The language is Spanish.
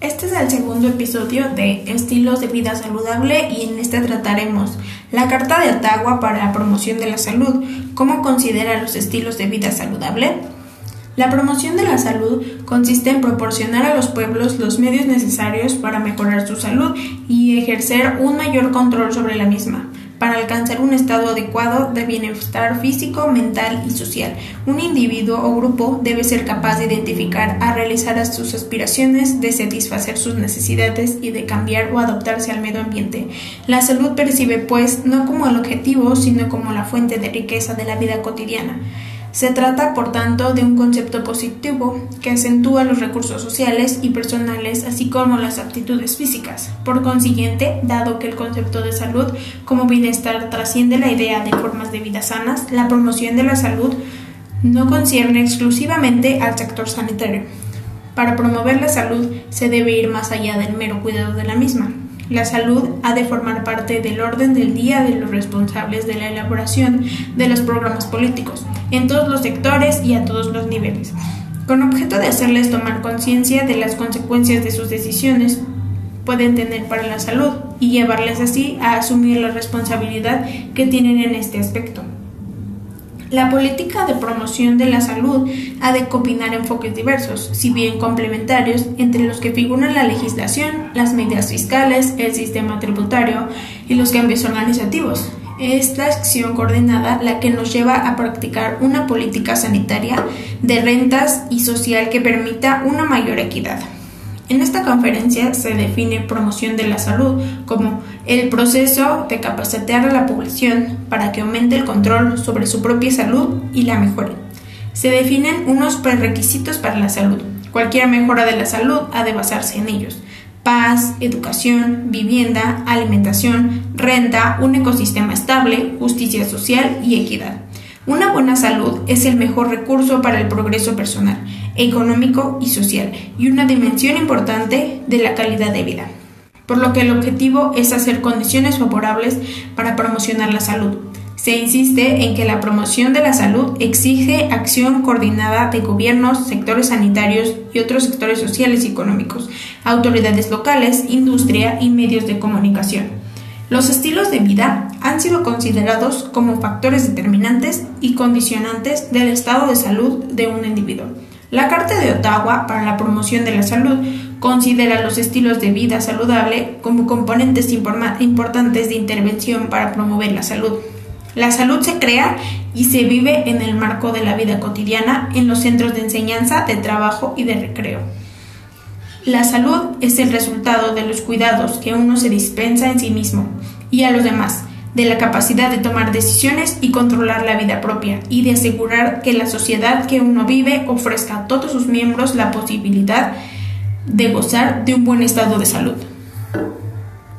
Este es el segundo episodio de Estilos de Vida Saludable y en este trataremos la Carta de Ottawa para la promoción de la salud, cómo considera los estilos de vida saludable. La promoción de la salud consiste en proporcionar a los pueblos los medios necesarios para mejorar su salud y ejercer un mayor control sobre la misma para alcanzar un estado adecuado de bienestar físico, mental y social. Un individuo o grupo debe ser capaz de identificar, a realizar sus aspiraciones, de satisfacer sus necesidades y de cambiar o adaptarse al medio ambiente. La salud percibe, pues, no como el objetivo, sino como la fuente de riqueza de la vida cotidiana. Se trata, por tanto, de un concepto positivo que acentúa los recursos sociales y personales, así como las aptitudes físicas. Por consiguiente, dado que el concepto de salud como bienestar trasciende la idea de formas de vida sanas, la promoción de la salud no concierne exclusivamente al sector sanitario. Para promover la salud se debe ir más allá del mero cuidado de la misma. La salud ha de formar parte del orden del día de los responsables de la elaboración de los programas políticos, en todos los sectores y a todos los niveles, con objeto de hacerles tomar conciencia de las consecuencias de sus decisiones pueden tener para la salud y llevarles así a asumir la responsabilidad que tienen en este aspecto. La política de promoción de la salud ha de combinar enfoques diversos, si bien complementarios, entre los que figuran la legislación, las medidas fiscales, el sistema tributario y los cambios organizativos. Es la acción coordinada la que nos lleva a practicar una política sanitaria de rentas y social que permita una mayor equidad. En esta conferencia se define promoción de la salud como el proceso de capacitar a la población para que aumente el control sobre su propia salud y la mejore. Se definen unos prerequisitos para la salud. Cualquier mejora de la salud ha de basarse en ellos. Paz, educación, vivienda, alimentación, renta, un ecosistema estable, justicia social y equidad. Una buena salud es el mejor recurso para el progreso personal, económico y social, y una dimensión importante de la calidad de vida. Por lo que el objetivo es hacer condiciones favorables para promocionar la salud. Se insiste en que la promoción de la salud exige acción coordinada de gobiernos, sectores sanitarios y otros sectores sociales y económicos, autoridades locales, industria y medios de comunicación. Los estilos de vida han sido considerados como factores determinantes y condicionantes del estado de salud de un individuo. La Carta de Ottawa para la promoción de la salud considera los estilos de vida saludable como componentes importantes de intervención para promover la salud. La salud se crea y se vive en el marco de la vida cotidiana en los centros de enseñanza, de trabajo y de recreo. La salud es el resultado de los cuidados que uno se dispensa en sí mismo y a los demás, de la capacidad de tomar decisiones y controlar la vida propia, y de asegurar que la sociedad que uno vive ofrezca a todos sus miembros la posibilidad de gozar de un buen estado de salud.